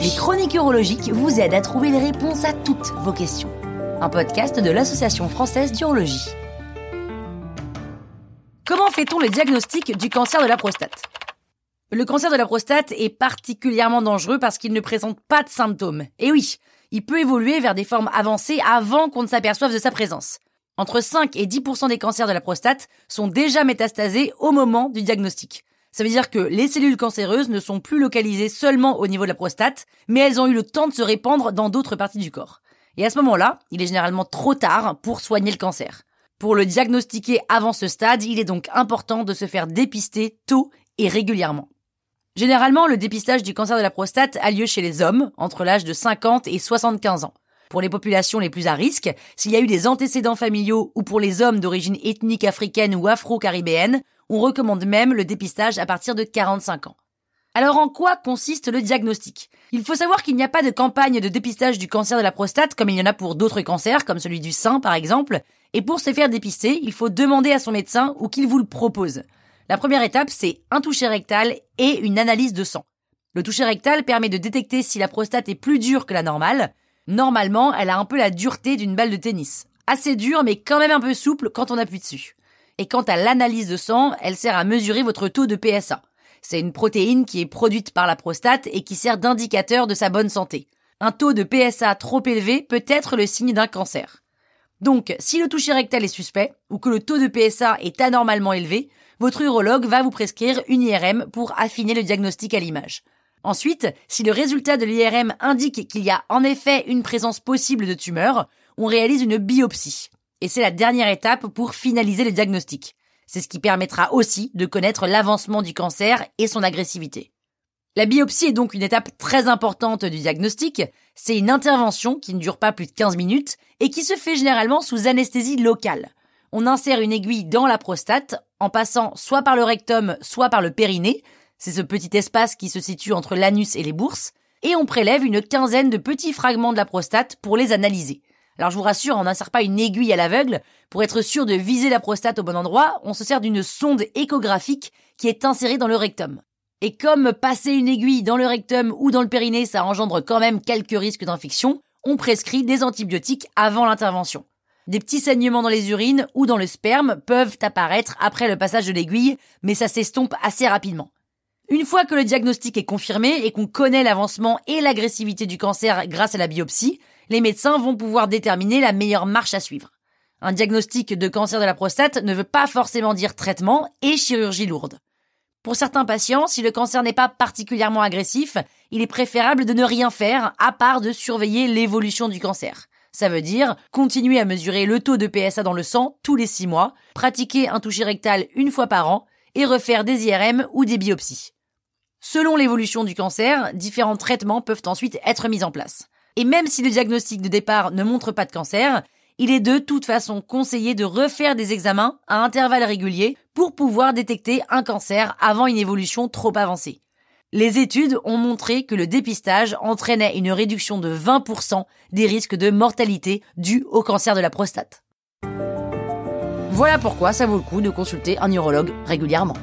Les chroniques urologiques vous aident à trouver les réponses à toutes vos questions. Un podcast de l'Association française d'urologie. Comment fait-on le diagnostic du cancer de la prostate? Le cancer de la prostate est particulièrement dangereux parce qu'il ne présente pas de symptômes. Et oui, il peut évoluer vers des formes avancées avant qu'on ne s'aperçoive de sa présence. Entre 5 et 10% des cancers de la prostate sont déjà métastasés au moment du diagnostic. Ça veut dire que les cellules cancéreuses ne sont plus localisées seulement au niveau de la prostate, mais elles ont eu le temps de se répandre dans d'autres parties du corps. Et à ce moment-là, il est généralement trop tard pour soigner le cancer. Pour le diagnostiquer avant ce stade, il est donc important de se faire dépister tôt et régulièrement. Généralement, le dépistage du cancer de la prostate a lieu chez les hommes, entre l'âge de 50 et 75 ans pour les populations les plus à risque, s'il y a eu des antécédents familiaux ou pour les hommes d'origine ethnique africaine ou afro-caribéenne, on recommande même le dépistage à partir de 45 ans. Alors en quoi consiste le diagnostic? Il faut savoir qu'il n'y a pas de campagne de dépistage du cancer de la prostate comme il y en a pour d'autres cancers, comme celui du sein par exemple, et pour se faire dépister, il faut demander à son médecin ou qu'il vous le propose. La première étape, c'est un toucher rectal et une analyse de sang. Le toucher rectal permet de détecter si la prostate est plus dure que la normale, Normalement, elle a un peu la dureté d'une balle de tennis. Assez dure, mais quand même un peu souple quand on appuie dessus. Et quant à l'analyse de sang, elle sert à mesurer votre taux de PSA. C'est une protéine qui est produite par la prostate et qui sert d'indicateur de sa bonne santé. Un taux de PSA trop élevé peut être le signe d'un cancer. Donc, si le toucher rectal est suspect, ou que le taux de PSA est anormalement élevé, votre urologue va vous prescrire une IRM pour affiner le diagnostic à l'image. Ensuite, si le résultat de l'IRM indique qu'il y a en effet une présence possible de tumeur, on réalise une biopsie. Et c'est la dernière étape pour finaliser le diagnostic. C'est ce qui permettra aussi de connaître l'avancement du cancer et son agressivité. La biopsie est donc une étape très importante du diagnostic. C'est une intervention qui ne dure pas plus de 15 minutes et qui se fait généralement sous anesthésie locale. On insère une aiguille dans la prostate en passant soit par le rectum, soit par le périnée, c'est ce petit espace qui se situe entre l'anus et les bourses, et on prélève une quinzaine de petits fragments de la prostate pour les analyser. Alors je vous rassure, on n'insère pas une aiguille à l'aveugle. Pour être sûr de viser la prostate au bon endroit, on se sert d'une sonde échographique qui est insérée dans le rectum. Et comme passer une aiguille dans le rectum ou dans le périnée, ça engendre quand même quelques risques d'infection, on prescrit des antibiotiques avant l'intervention. Des petits saignements dans les urines ou dans le sperme peuvent apparaître après le passage de l'aiguille, mais ça s'estompe assez rapidement. Une fois que le diagnostic est confirmé et qu'on connaît l'avancement et l'agressivité du cancer grâce à la biopsie, les médecins vont pouvoir déterminer la meilleure marche à suivre. Un diagnostic de cancer de la prostate ne veut pas forcément dire traitement et chirurgie lourde. Pour certains patients, si le cancer n'est pas particulièrement agressif, il est préférable de ne rien faire à part de surveiller l'évolution du cancer. Ça veut dire continuer à mesurer le taux de PSA dans le sang tous les six mois, pratiquer un toucher rectal une fois par an et refaire des IRM ou des biopsies. Selon l'évolution du cancer, différents traitements peuvent ensuite être mis en place. Et même si le diagnostic de départ ne montre pas de cancer, il est de toute façon conseillé de refaire des examens à intervalles réguliers pour pouvoir détecter un cancer avant une évolution trop avancée. Les études ont montré que le dépistage entraînait une réduction de 20% des risques de mortalité dus au cancer de la prostate. Voilà pourquoi ça vaut le coup de consulter un urologue régulièrement.